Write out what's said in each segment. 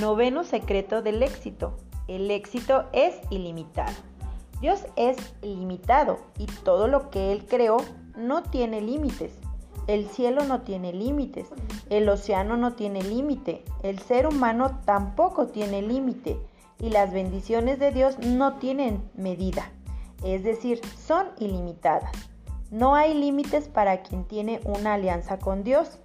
Noveno secreto del éxito. El éxito es ilimitado. Dios es ilimitado y todo lo que Él creó no tiene límites. El cielo no tiene límites, el océano no tiene límite, el ser humano tampoco tiene límite y las bendiciones de Dios no tienen medida, es decir, son ilimitadas. No hay límites para quien tiene una alianza con Dios.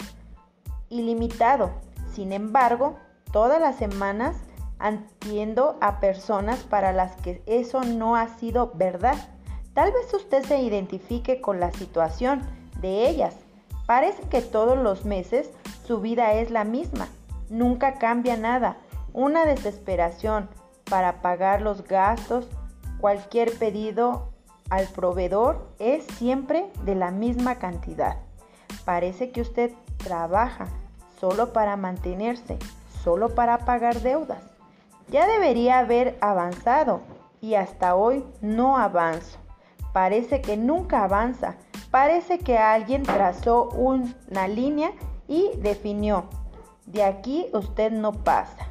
Ilimitado. Sin embargo, todas las semanas atiendo a personas para las que eso no ha sido verdad. Tal vez usted se identifique con la situación de ellas. Parece que todos los meses su vida es la misma. Nunca cambia nada. Una desesperación para pagar los gastos, cualquier pedido al proveedor es siempre de la misma cantidad. Parece que usted trabaja solo para mantenerse, solo para pagar deudas. Ya debería haber avanzado y hasta hoy no avanzo. Parece que nunca avanza. Parece que alguien trazó una línea y definió, de aquí usted no pasa.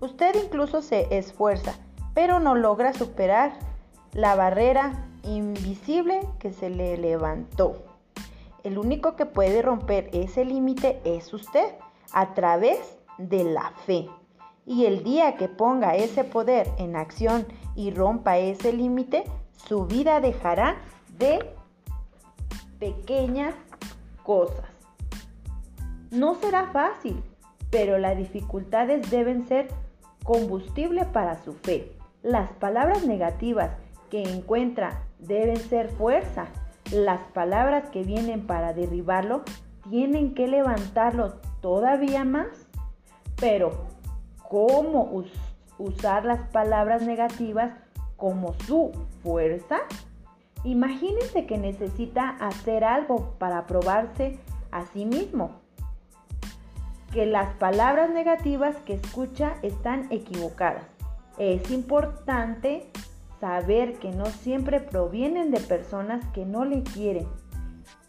Usted incluso se esfuerza, pero no logra superar la barrera invisible que se le levantó. El único que puede romper ese límite es usted a través de la fe. Y el día que ponga ese poder en acción y rompa ese límite, su vida dejará de pequeñas cosas. No será fácil, pero las dificultades deben ser combustible para su fe. Las palabras negativas que encuentra deben ser fuerza. Las palabras que vienen para derribarlo tienen que levantarlo todavía más. Pero cómo usar las palabras negativas como su fuerza? Imagínese que necesita hacer algo para probarse a sí mismo. Que las palabras negativas que escucha están equivocadas. Es importante saber que no siempre provienen de personas que no le quieren.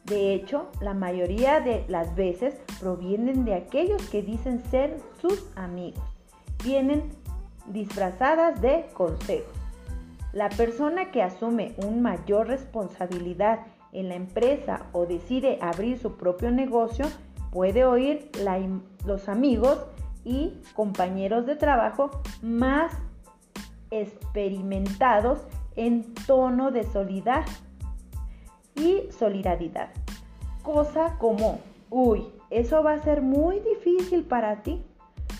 De hecho, la mayoría de las veces provienen de aquellos que dicen ser sus amigos vienen disfrazadas de consejos. La persona que asume una mayor responsabilidad en la empresa o decide abrir su propio negocio puede oír los amigos y compañeros de trabajo más experimentados en tono de solidaridad y solidaridad. Cosa como, uy, eso va a ser muy difícil para ti.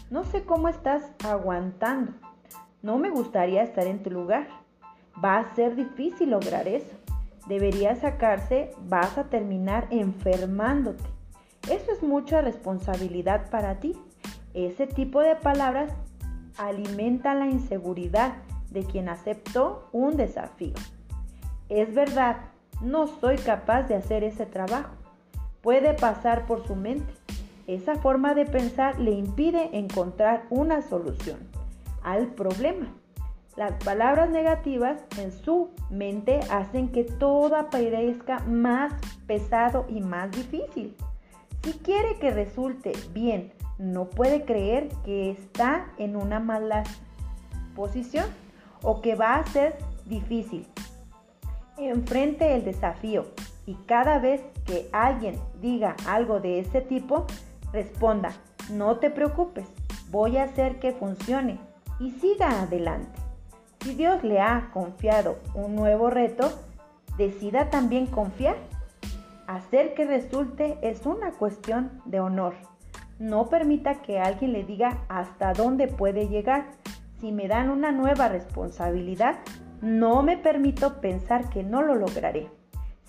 No sé cómo estás aguantando. No me gustaría estar en tu lugar. Va a ser difícil lograr eso. Deberías sacarse, vas a terminar enfermándote. Eso es mucha responsabilidad para ti. Ese tipo de palabras alimenta la inseguridad de quien aceptó un desafío. Es verdad, no soy capaz de hacer ese trabajo. Puede pasar por su mente. Esa forma de pensar le impide encontrar una solución al problema. Las palabras negativas en su mente hacen que todo parezca más pesado y más difícil. Si quiere que resulte bien, no puede creer que está en una mala posición o que va a ser difícil. Enfrente el desafío y cada vez que alguien diga algo de ese tipo, Responda, no te preocupes, voy a hacer que funcione y siga adelante. Si Dios le ha confiado un nuevo reto, decida también confiar. Hacer que resulte es una cuestión de honor. No permita que alguien le diga hasta dónde puede llegar. Si me dan una nueva responsabilidad, no me permito pensar que no lo lograré.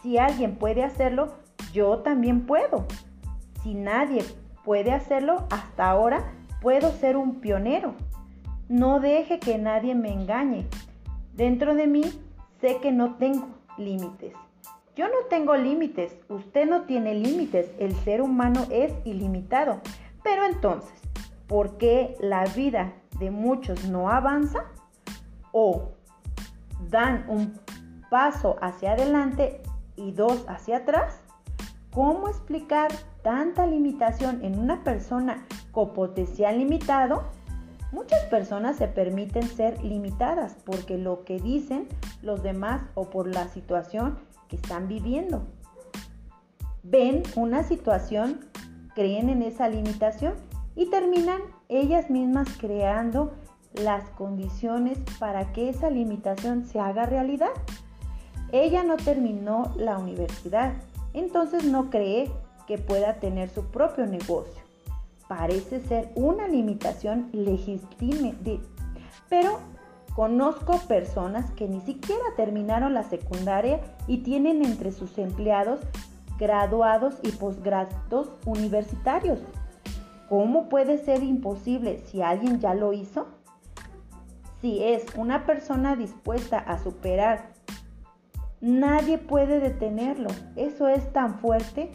Si alguien puede hacerlo, yo también puedo. Si nadie puede hacerlo, hasta ahora puedo ser un pionero. No deje que nadie me engañe. Dentro de mí sé que no tengo límites. Yo no tengo límites, usted no tiene límites, el ser humano es ilimitado. Pero entonces, ¿por qué la vida de muchos no avanza? ¿O dan un paso hacia adelante y dos hacia atrás? ¿Cómo explicar tanta limitación en una persona con potencial limitado? Muchas personas se permiten ser limitadas porque lo que dicen los demás o por la situación que están viviendo. Ven una situación, creen en esa limitación y terminan ellas mismas creando las condiciones para que esa limitación se haga realidad. Ella no terminó la universidad, entonces no cree que pueda tener su propio negocio parece ser una limitación legítima, pero conozco personas que ni siquiera terminaron la secundaria y tienen entre sus empleados graduados y posgrados universitarios. ¿Cómo puede ser imposible si alguien ya lo hizo? Si es una persona dispuesta a superar, nadie puede detenerlo. Eso es tan fuerte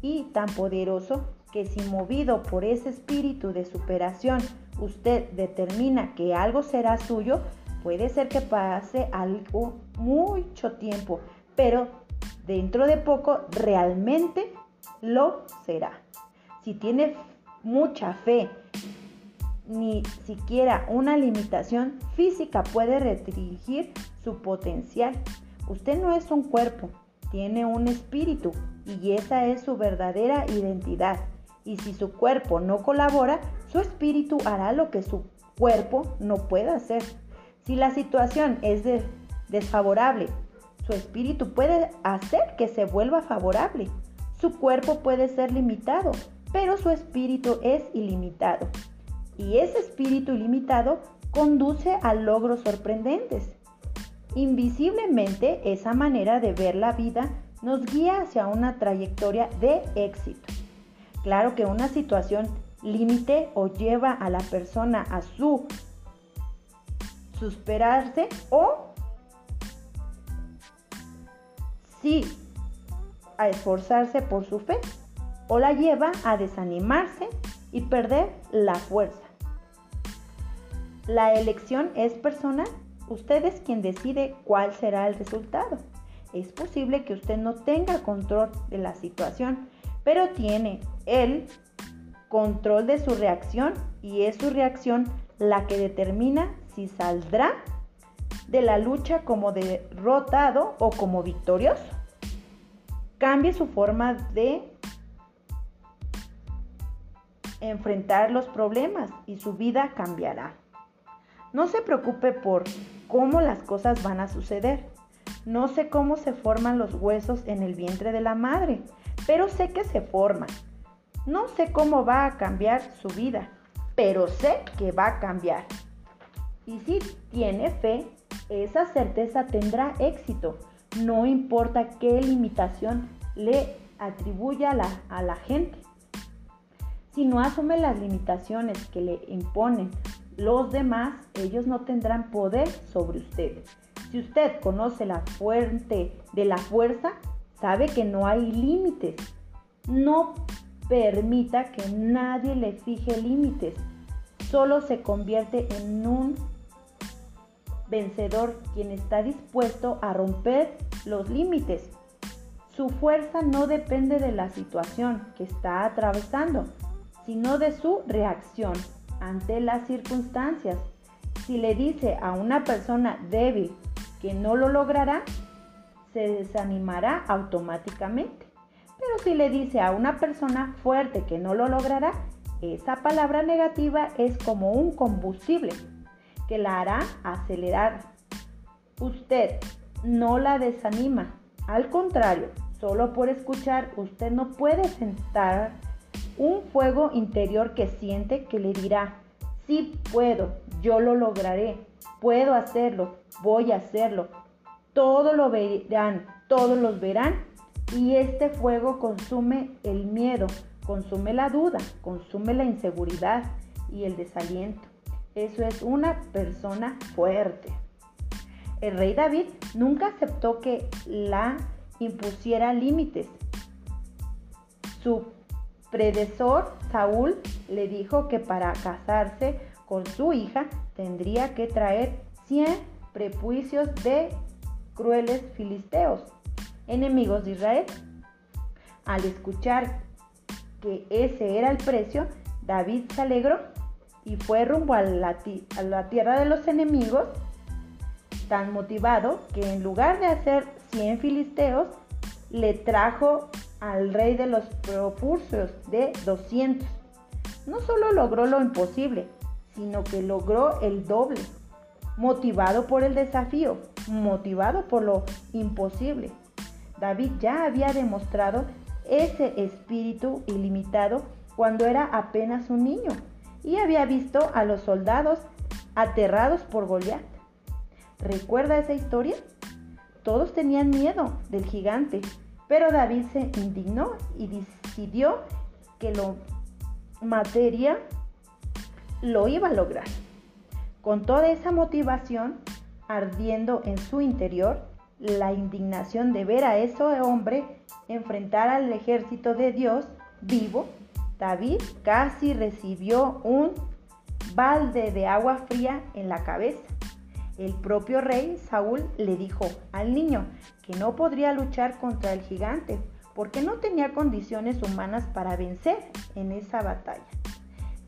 y tan poderoso que si movido por ese espíritu de superación usted determina que algo será suyo, puede ser que pase algo mucho tiempo, pero dentro de poco realmente lo será. Si tiene mucha fe, ni siquiera una limitación física puede restringir su potencial. Usted no es un cuerpo, tiene un espíritu y esa es su verdadera identidad y si su cuerpo no colabora, su espíritu hará lo que su cuerpo no puede hacer. Si la situación es desfavorable, su espíritu puede hacer que se vuelva favorable. Su cuerpo puede ser limitado, pero su espíritu es ilimitado. Y ese espíritu ilimitado conduce a logros sorprendentes. Invisiblemente, esa manera de ver la vida nos guía hacia una trayectoria de éxito. Claro que una situación límite o lleva a la persona a su superarse o sí a esforzarse por su fe o la lleva a desanimarse y perder la fuerza. La elección es personal. Usted es quien decide cuál será el resultado. Es posible que usted no tenga control de la situación, pero tiene el control de su reacción y es su reacción la que determina si saldrá de la lucha como derrotado o como victorioso. Cambie su forma de enfrentar los problemas y su vida cambiará. No se preocupe por cómo las cosas van a suceder. No sé cómo se forman los huesos en el vientre de la madre, pero sé que se forman. No sé cómo va a cambiar su vida, pero sé que va a cambiar. Y si tiene fe, esa certeza tendrá éxito. No importa qué limitación le atribuya a la, a la gente. Si no asume las limitaciones que le imponen los demás, ellos no tendrán poder sobre usted. Si usted conoce la fuente de la fuerza, sabe que no hay límites. No permita que nadie le fije límites. Solo se convierte en un vencedor quien está dispuesto a romper los límites. Su fuerza no depende de la situación que está atravesando, sino de su reacción ante las circunstancias. Si le dice a una persona débil que no lo logrará, se desanimará automáticamente. Pero si le dice a una persona fuerte que no lo logrará, esa palabra negativa es como un combustible que la hará acelerar. Usted no la desanima. Al contrario, solo por escuchar usted no puede sentar un fuego interior que siente que le dirá, sí puedo, yo lo lograré, puedo hacerlo, voy a hacerlo, todo lo verán, todos los verán y este fuego consume el miedo, consume la duda, consume la inseguridad y el desaliento. Eso es una persona fuerte. El rey David nunca aceptó que la impusiera límites. Su predecesor Saúl le dijo que para casarse con su hija tendría que traer 100 prejuicios de crueles filisteos, enemigos de Israel. Al escuchar que ese era el precio, David se alegró y fue rumbo a la, tierra de los enemigos, tan motivado que en lugar de hacer 100 filisteos, le trajo al rey de los propulsos de 200. No solo logró lo imposible, sino que logró el doble, motivado por el desafío, motivado por lo imposible. David ya había demostrado ese espíritu ilimitado cuando era apenas un niño y había visto a los soldados aterrados por Goliat. ¿Recuerda esa historia? Todos tenían miedo del gigante, pero David se indignó y decidió que lo materia lo iba a lograr. Con toda esa motivación ardiendo en su interior, la indignación de ver a ese hombre enfrentar al ejército de Dios vivo, David casi recibió un balde de agua fría en la cabeza. El propio rey Saúl le dijo al niño que no podría luchar contra el gigante porque no tenía condiciones humanas para vencer en esa batalla.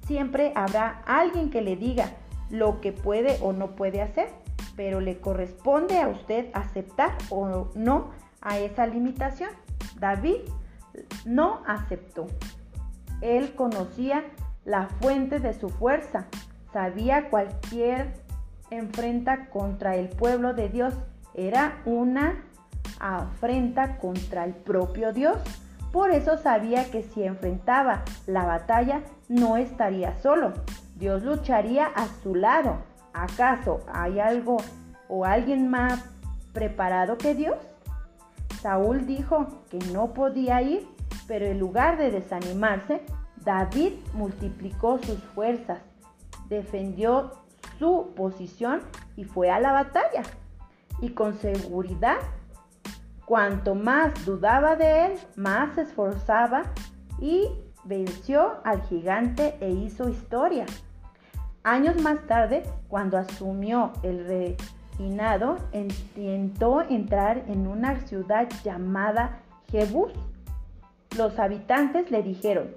Siempre habrá alguien que le diga lo que puede o no puede hacer, pero le corresponde a usted aceptar o no a esa limitación. David no aceptó. Él conocía la fuente de su fuerza, sabía cualquier enfrenta contra el pueblo de Dios era una afrenta contra el propio Dios. Por eso sabía que si enfrentaba la batalla no estaría solo. Dios lucharía a su lado. ¿Acaso hay algo o alguien más preparado que Dios? Saúl dijo que no podía ir, pero en lugar de desanimarse, David multiplicó sus fuerzas, defendió su posición y fue a la batalla. Y con seguridad, cuanto más dudaba de él, más se esforzaba y venció al gigante e hizo historia. Años más tarde, cuando asumió el reinado, intentó entrar en una ciudad llamada Jebús. Los habitantes le dijeron,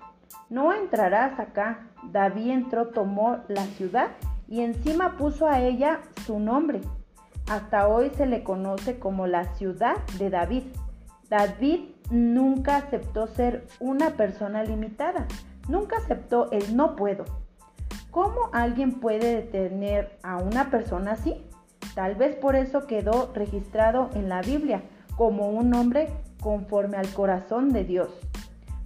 no entrarás acá. David entró, tomó la ciudad y encima puso a ella su nombre. Hasta hoy se le conoce como la ciudad de David. David nunca aceptó ser una persona limitada, nunca aceptó el no puedo. ¿Cómo alguien puede detener a una persona así? Tal vez por eso quedó registrado en la Biblia como un hombre conforme al corazón de Dios.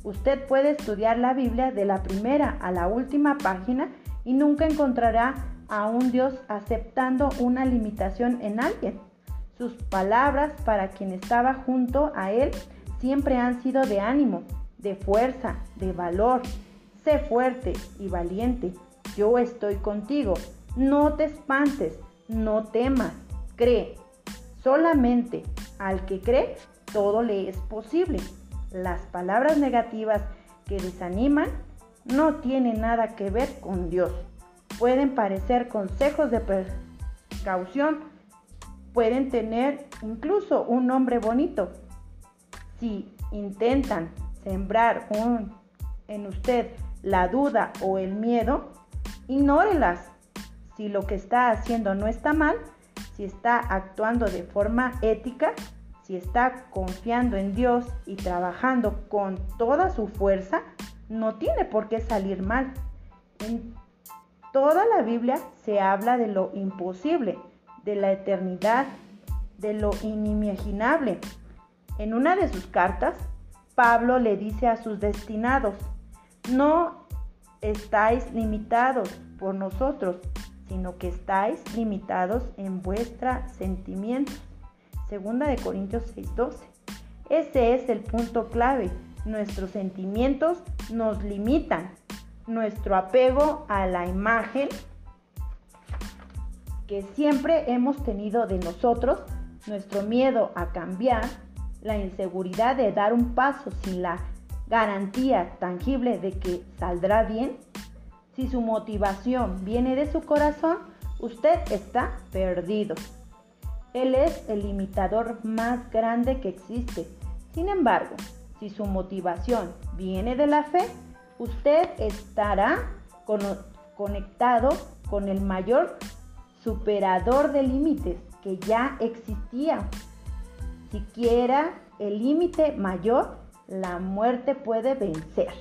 Usted puede estudiar la Biblia de la primera a la última página y nunca encontrará a un Dios aceptando una limitación en alguien. Sus palabras para quien estaba junto a él siempre han sido de ánimo, de fuerza, de valor. Sé fuerte y valiente. Yo estoy contigo. No te espantes, no temas, cree. Solamente al que cree, todo le es posible. Las palabras negativas que desaniman no tienen nada que ver con Dios pueden parecer consejos de precaución, pueden tener incluso un nombre bonito. Si intentan sembrar en usted la duda o el miedo, ignórelas. Si lo que está haciendo no está mal, si está actuando de forma ética, si está confiando en Dios y trabajando con toda su fuerza, no tiene por qué salir mal toda la Biblia se habla de lo imposible, de la eternidad, de lo inimaginable. En una de sus cartas, Pablo le dice a sus destinados, no estáis limitados por nosotros, sino que estáis limitados en vuestra sentimientos. Segunda de Corintios 6:12. Ese es el punto clave. Nuestros sentimientos nos limitan, nuestro apego a la imagen que siempre hemos tenido de nosotros, nuestro miedo a cambiar, la inseguridad de dar un paso sin la garantía tangible de que saldrá bien, si su motivación viene de su corazón, usted está perdido. Él es el limitador más grande que existe. Sin embargo, si su motivación viene de la fe, usted estará conectado con el mayor superador de límites que ya existía. Siquiera el límite mayor, la muerte puede vencer.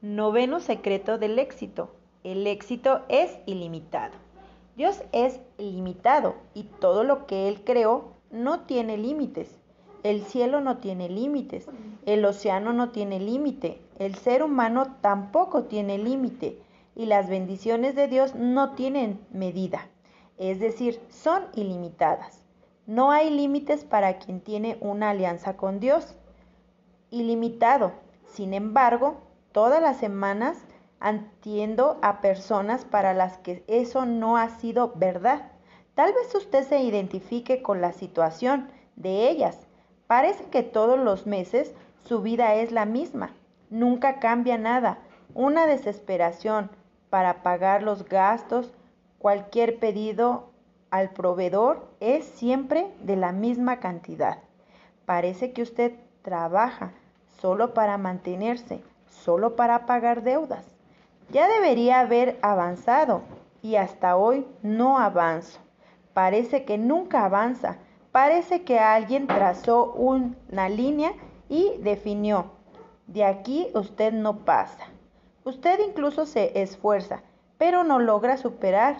Noveno secreto del éxito. El éxito es ilimitado. Dios es ilimitado y todo lo que Él creó no tiene límites. El cielo no tiene límites, el océano no tiene límite, el ser humano tampoco tiene límite y las bendiciones de Dios no tienen medida, es decir, son ilimitadas. No hay límites para quien tiene una alianza con Dios. Ilimitado. Sin embargo, todas las semanas atiendo a personas para las que eso no ha sido verdad. Tal vez usted se identifique con la situación de ellas. Parece que todos los meses su vida es la misma. Nunca cambia nada. Una desesperación para pagar los gastos. Cualquier pedido al proveedor es siempre de la misma cantidad. Parece que usted trabaja solo para mantenerse, solo para pagar deudas. Ya debería haber avanzado y hasta hoy no avanzo. Parece que nunca avanza. Parece que alguien trazó una línea y definió, de aquí usted no pasa. Usted incluso se esfuerza, pero no logra superar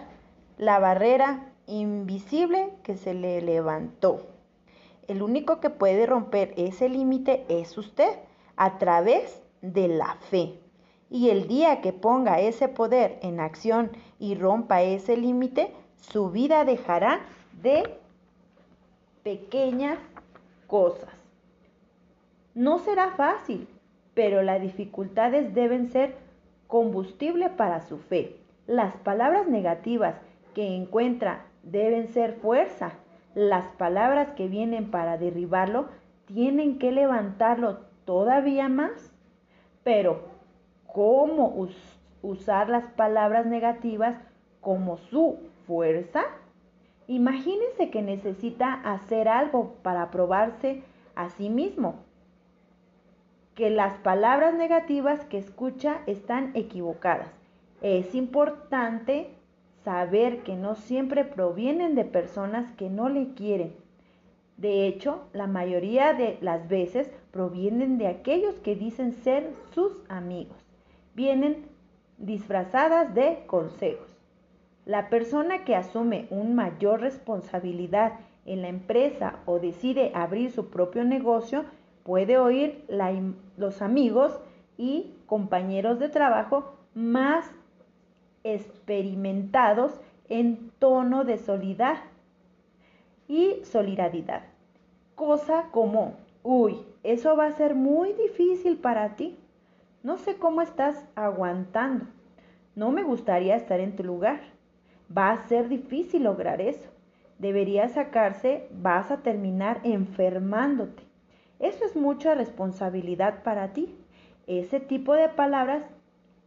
la barrera invisible que se le levantó. El único que puede romper ese límite es usted a través de la fe. Y el día que ponga ese poder en acción y rompa ese límite, su vida dejará de pequeñas cosas. No será fácil, pero las dificultades deben ser combustible para su fe. Las palabras negativas que encuentra deben ser fuerza. Las palabras que vienen para derribarlo tienen que levantarlo todavía más. Pero, ¿cómo usar las palabras negativas como su fuerza? Imagínense que necesita hacer algo para probarse a sí mismo, que las palabras negativas que escucha están equivocadas. Es importante saber que no siempre provienen de personas que no le quieren. De hecho, la mayoría de las veces provienen de aquellos que dicen ser sus amigos. Vienen disfrazadas de consejos. La persona que asume una mayor responsabilidad en la empresa o decide abrir su propio negocio puede oír los amigos y compañeros de trabajo más experimentados en tono de solidaridad y solidaridad. Cosa como, uy, eso va a ser muy difícil para ti. No sé cómo estás aguantando. No me gustaría estar en tu lugar. Va a ser difícil lograr eso. Deberías sacarse, vas a terminar enfermándote. Eso es mucha responsabilidad para ti. Ese tipo de palabras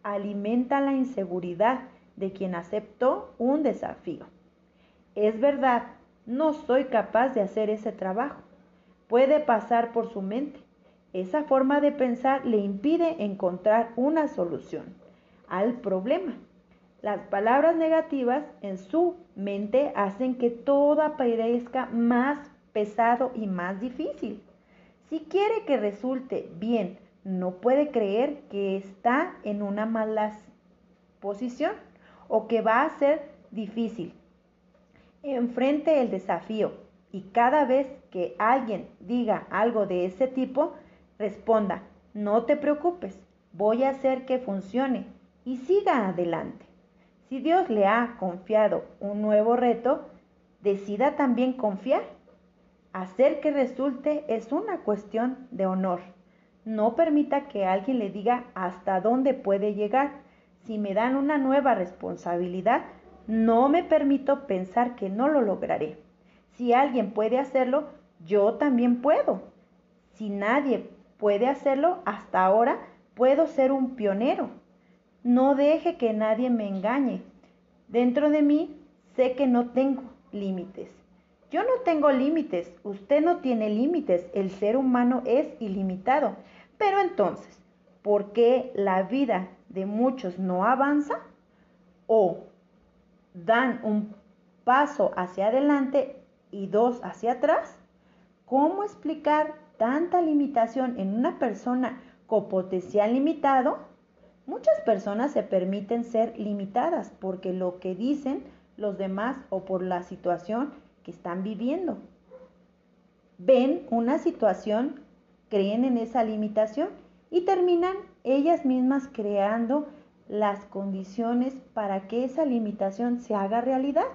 alimenta la inseguridad de quien aceptó un desafío. Es verdad, no soy capaz de hacer ese trabajo. Puede pasar por su mente. Esa forma de pensar le impide encontrar una solución al problema. Las palabras negativas en su mente hacen que todo parezca más pesado y más difícil. Si quiere que resulte bien, no puede creer que está en una mala posición o que va a ser difícil. Enfrente el desafío y cada vez que alguien diga algo de ese tipo, responda, no te preocupes, voy a hacer que funcione y siga adelante. Si Dios le ha confiado un nuevo reto, decida también confiar. Hacer que resulte es una cuestión de honor. No permita que alguien le diga hasta dónde puede llegar. Si me dan una nueva responsabilidad, no me permito pensar que no lo lograré. Si alguien puede hacerlo, yo también puedo. Si nadie puede hacerlo hasta ahora, puedo ser un pionero. No deje que nadie me engañe. Dentro de mí sé que no tengo límites. Yo no tengo límites, usted no tiene límites, el ser humano es ilimitado, Pero entonces, ¿por qué la vida de muchos no avanza? ¿O dan un paso hacia adelante y dos hacia atrás? ¿Cómo explicar tanta limitación en una persona con potencial limitado? Muchas personas se permiten ser limitadas porque lo que dicen los demás o por la situación que están viviendo. Ven una situación, creen en esa limitación y terminan ellas mismas creando las condiciones para que esa limitación se haga realidad.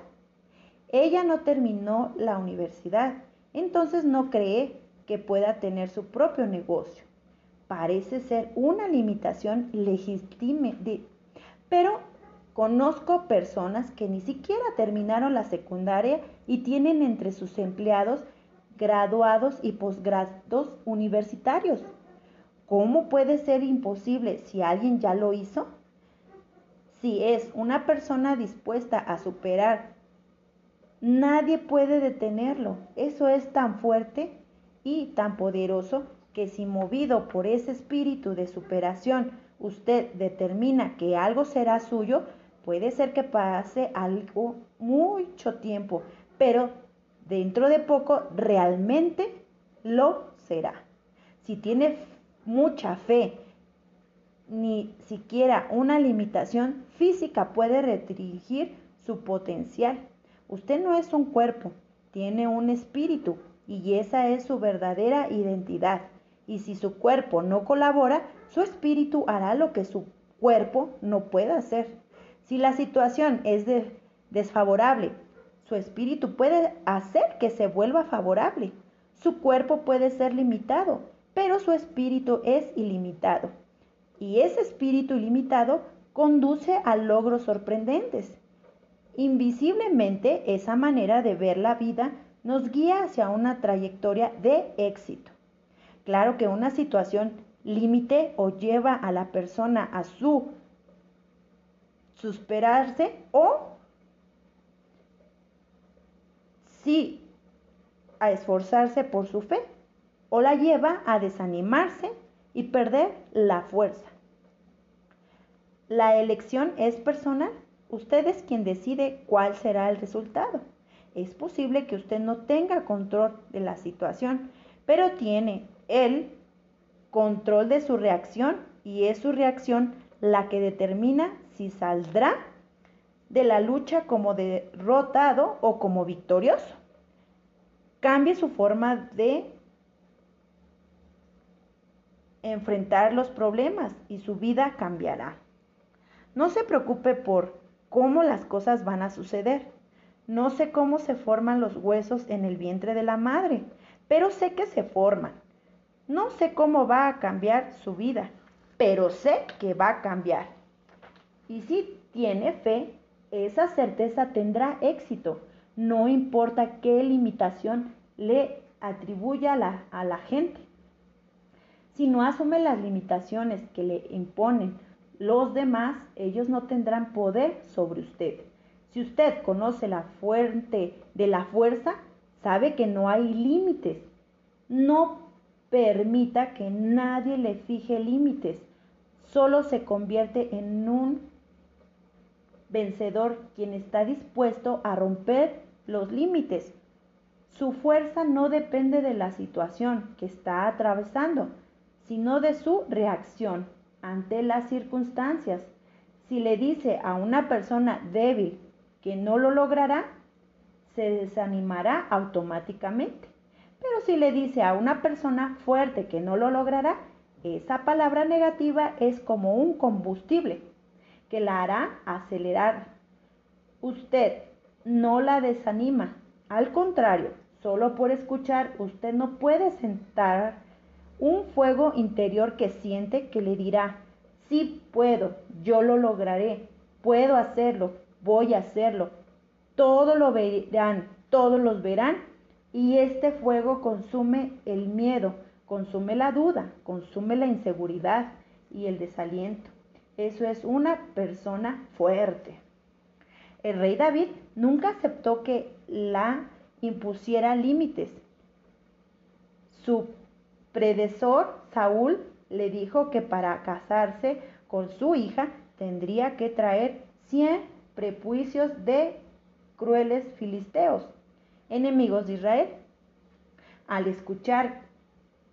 Ella no terminó la universidad, entonces no cree que pueda tener su propio negocio. Parece ser una limitación legítima, pero conozco personas que ni siquiera terminaron la secundaria y tienen entre sus empleados graduados y posgrados universitarios. ¿Cómo puede ser imposible si alguien ya lo hizo? Si es una persona dispuesta a superar, nadie puede detenerlo. Eso es tan fuerte y tan poderoso que si movido por ese espíritu de superación usted determina que algo será suyo, puede ser que pase algo mucho tiempo, pero dentro de poco realmente lo será. Si tiene mucha fe, ni siquiera una limitación física puede restringir su potencial. Usted no es un cuerpo, tiene un espíritu y esa es su verdadera identidad. Y si su cuerpo no colabora, su espíritu hará lo que su cuerpo no puede hacer. Si la situación es desfavorable, su espíritu puede hacer que se vuelva favorable. Su cuerpo puede ser limitado, pero su espíritu es ilimitado. Y ese espíritu ilimitado conduce a logros sorprendentes. Invisiblemente, esa manera de ver la vida nos guía hacia una trayectoria de éxito. Claro que una situación límite o lleva a la persona a su superarse o sí a esforzarse por su fe o la lleva a desanimarse y perder la fuerza. La elección es personal. Usted es quien decide cuál será el resultado. Es posible que usted no tenga control de la situación, pero tiene el control de su reacción y es su reacción la que determina si saldrá de la lucha como derrotado o como victorioso. Cambie su forma de enfrentar los problemas y su vida cambiará. No se preocupe por cómo las cosas van a suceder. No sé cómo se forman los huesos en el vientre de la madre, pero sé que se forman. No sé cómo va a cambiar su vida, pero sé que va a cambiar. Y si tiene fe, esa certeza tendrá éxito. No importa qué limitación le atribuya a la, a la gente. Si no asume las limitaciones que le imponen los demás, ellos no tendrán poder sobre usted. Si usted conoce la fuente de la fuerza, sabe que no hay límites. No permita que nadie le fije límites. Solo se convierte en un vencedor quien está dispuesto a romper los límites. Su fuerza no depende de la situación que está atravesando, sino de su reacción ante las circunstancias. Si le dice a una persona débil que no lo logrará, se desanimará automáticamente. Pero si le dice a una persona fuerte que no lo logrará, esa palabra negativa es como un combustible que la hará acelerar. Usted no la desanima, al contrario, solo por escuchar usted no puede sentar un fuego interior que siente que le dirá, sí puedo, yo lo lograré, puedo hacerlo, voy a hacerlo. Todo lo verán, todos los verán y este fuego consume el miedo, consume la duda, consume la inseguridad y el desaliento. Eso es una persona fuerte. El rey David nunca aceptó que la impusiera límites. Su predecesor, Saúl, le dijo que para casarse con su hija tendría que traer 100 prepuicios de crueles filisteos, enemigos de Israel. Al escuchar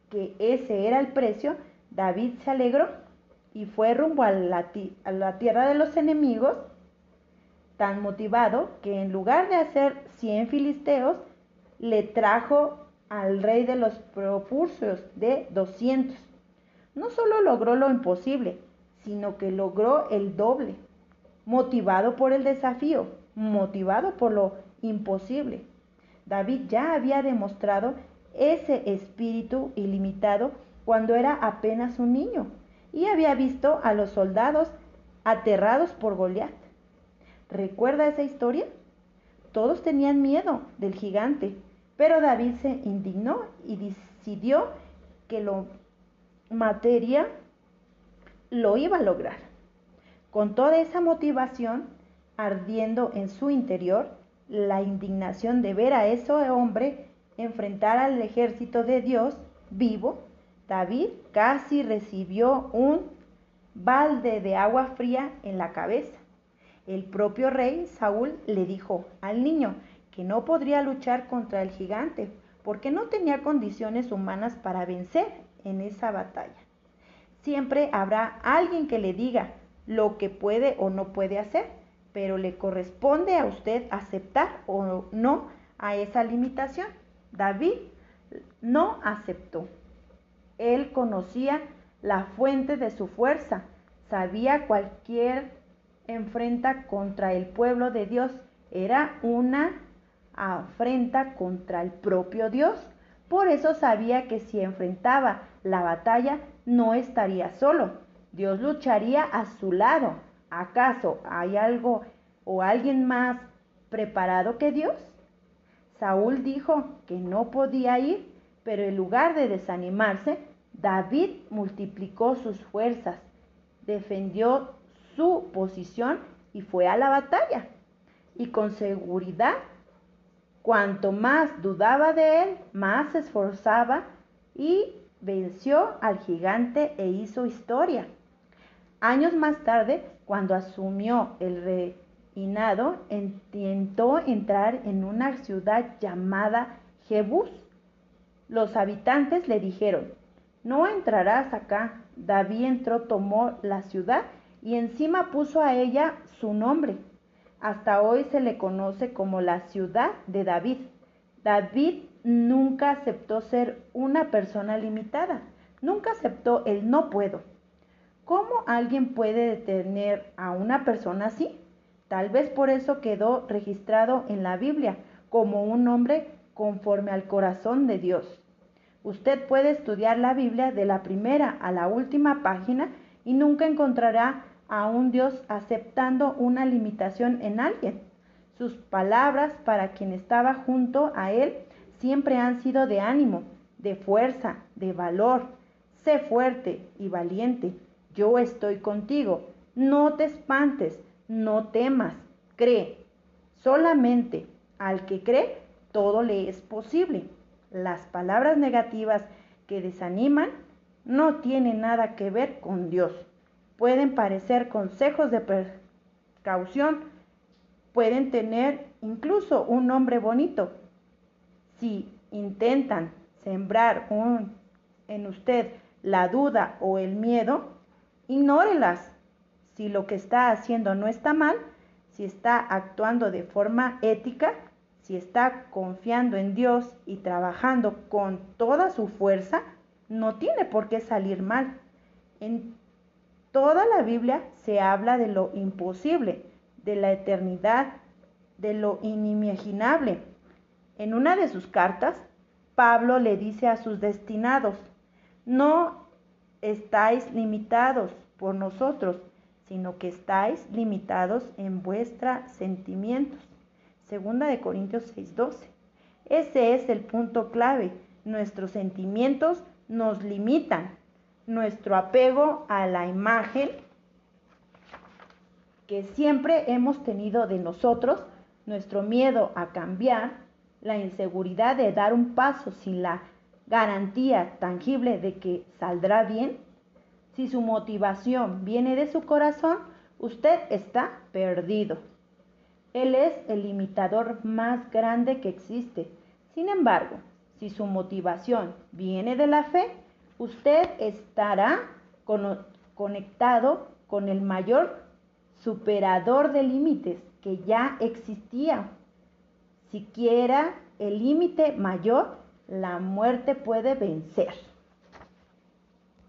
que ese era el precio, David se alegró y fue rumbo a la, tierra de los enemigos, tan motivado que en lugar de hacer 100 filisteos, le trajo al rey de los propulsos de 200. No solo logró lo imposible, sino que logró el doble, motivado por el desafío, motivado por lo imposible. David ya había demostrado ese espíritu ilimitado cuando era apenas un niño y había visto a los soldados aterrados por Goliat. ¿Recuerda esa historia? Todos tenían miedo del gigante, pero David se indignó y decidió que lo materia lo iba a lograr. Con toda esa motivación ardiendo en su interior, la indignación de ver a ese hombre enfrentar al ejército de Dios vivo, David casi recibió un balde de agua fría en la cabeza. El propio rey Saúl le dijo al niño, que no podría luchar contra el gigante porque no tenía condiciones humanas para vencer en esa batalla. Siempre habrá alguien que le diga lo que puede o no puede hacer, pero le corresponde a usted aceptar o no a esa limitación. David no aceptó. Él conocía la fuente de su fuerza, sabía cualquier enfrenta contra el pueblo de Dios era una afrenta contra el propio Dios. Por eso sabía que si enfrentaba la batalla no estaría solo. Dios lucharía a su lado. ¿Acaso hay algo o alguien más preparado que Dios? Saúl dijo que no podía ir, pero en lugar de desanimarse, David multiplicó sus fuerzas, defendió su posición y fue a la batalla. Y con seguridad Cuanto más dudaba de él, más se esforzaba y venció al gigante e hizo historia. Años más tarde, cuando asumió el reinado, intentó entrar en una ciudad llamada Jebús. Los habitantes le dijeron, no entrarás acá. David entró, tomó la ciudad y encima puso a ella su nombre hasta hoy se le conoce como la ciudad de David. David nunca aceptó ser una persona limitada, nunca aceptó el no puedo. ¿Cómo alguien puede detener a una persona así? Tal vez por eso quedó registrado en la Biblia como un hombre conforme al corazón de Dios. Usted puede estudiar la Biblia de la primera a la última página y nunca encontrará a un Dios aceptando una limitación en alguien. Sus palabras para quien estaba junto a él siempre han sido de ánimo, de fuerza, de valor. Sé fuerte y valiente. Yo estoy contigo. No te espantes, no temas, cree. Solamente al que cree, todo le es posible. Las palabras negativas que desaniman no tienen nada que ver con Dios pueden parecer consejos de precaución, pueden tener incluso un nombre bonito. Si intentan sembrar en usted la duda o el miedo, ignórelas. Si lo que está haciendo no está mal, si está actuando de forma ética, si está confiando en Dios y trabajando con toda su fuerza, no tiene por qué salir mal. En Toda la Biblia se habla de lo imposible, de la eternidad, de lo inimaginable. En una de sus cartas, Pablo le dice a sus destinados, no estáis limitados por nosotros, sino que estáis limitados en vuestros sentimientos. Segunda de Corintios 6:12. Ese es el punto clave. Nuestros sentimientos nos limitan, nuestro apego a la imagen que siempre hemos tenido de nosotros, nuestro miedo a cambiar, la inseguridad de dar un paso sin la garantía tangible de que saldrá bien, Si su motivación viene de su corazón, usted está perdido. Él es el limitador más grande que existe. Sin embargo, si su motivación viene de la fe, usted estará conectado con el mayor superador de límites que ya existía. Siquiera el límite mayor, la muerte puede vencer.